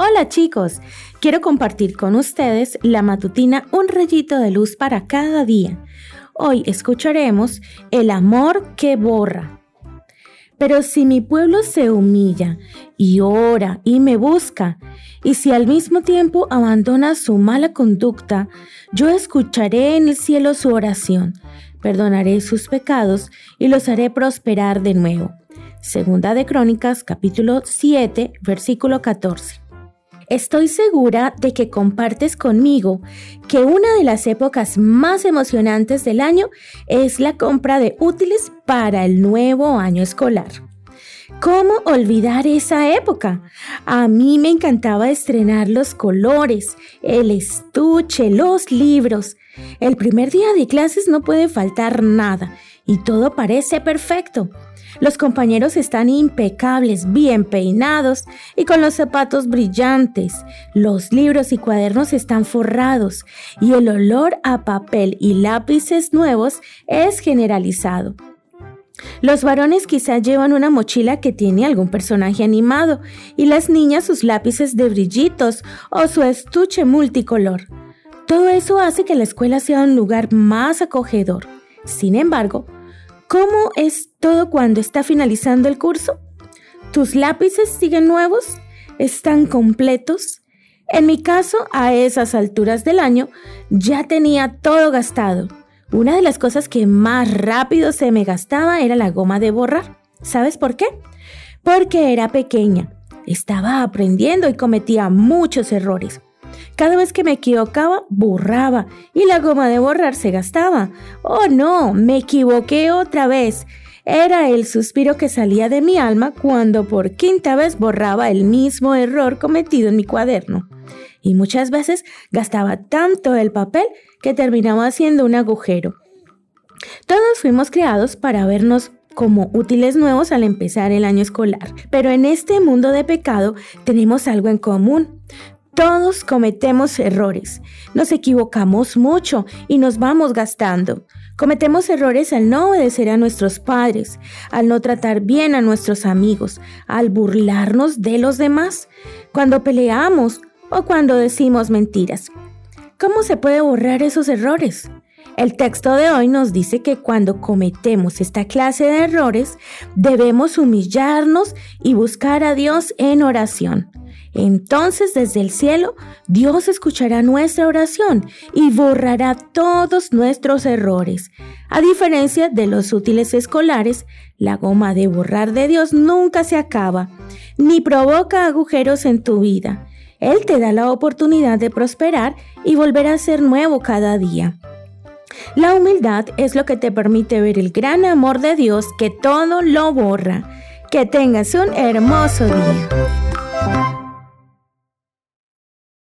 Hola chicos, quiero compartir con ustedes la matutina Un rayito de luz para cada día. Hoy escucharemos El amor que borra. Pero si mi pueblo se humilla y ora y me busca, y si al mismo tiempo abandona su mala conducta, yo escucharé en el cielo su oración, perdonaré sus pecados y los haré prosperar de nuevo. Segunda de Crónicas, capítulo 7, versículo 14. Estoy segura de que compartes conmigo que una de las épocas más emocionantes del año es la compra de útiles para el nuevo año escolar. ¿Cómo olvidar esa época? A mí me encantaba estrenar los colores, el estuche, los libros. El primer día de clases no puede faltar nada y todo parece perfecto. Los compañeros están impecables, bien peinados y con los zapatos brillantes. Los libros y cuadernos están forrados y el olor a papel y lápices nuevos es generalizado. Los varones quizá llevan una mochila que tiene algún personaje animado y las niñas sus lápices de brillitos o su estuche multicolor. Todo eso hace que la escuela sea un lugar más acogedor. Sin embargo, ¿Cómo es todo cuando está finalizando el curso? ¿Tus lápices siguen nuevos? ¿Están completos? En mi caso, a esas alturas del año, ya tenía todo gastado. Una de las cosas que más rápido se me gastaba era la goma de borrar. ¿Sabes por qué? Porque era pequeña. Estaba aprendiendo y cometía muchos errores. Cada vez que me equivocaba, borraba y la goma de borrar se gastaba. Oh no, me equivoqué otra vez. Era el suspiro que salía de mi alma cuando por quinta vez borraba el mismo error cometido en mi cuaderno. Y muchas veces gastaba tanto el papel que terminaba haciendo un agujero. Todos fuimos creados para vernos como útiles nuevos al empezar el año escolar. Pero en este mundo de pecado tenemos algo en común. Todos cometemos errores, nos equivocamos mucho y nos vamos gastando. Cometemos errores al no obedecer a nuestros padres, al no tratar bien a nuestros amigos, al burlarnos de los demás, cuando peleamos o cuando decimos mentiras. ¿Cómo se puede borrar esos errores? El texto de hoy nos dice que cuando cometemos esta clase de errores, debemos humillarnos y buscar a Dios en oración. Entonces desde el cielo Dios escuchará nuestra oración y borrará todos nuestros errores. A diferencia de los útiles escolares, la goma de borrar de Dios nunca se acaba, ni provoca agujeros en tu vida. Él te da la oportunidad de prosperar y volver a ser nuevo cada día. La humildad es lo que te permite ver el gran amor de Dios que todo lo borra. Que tengas un hermoso día.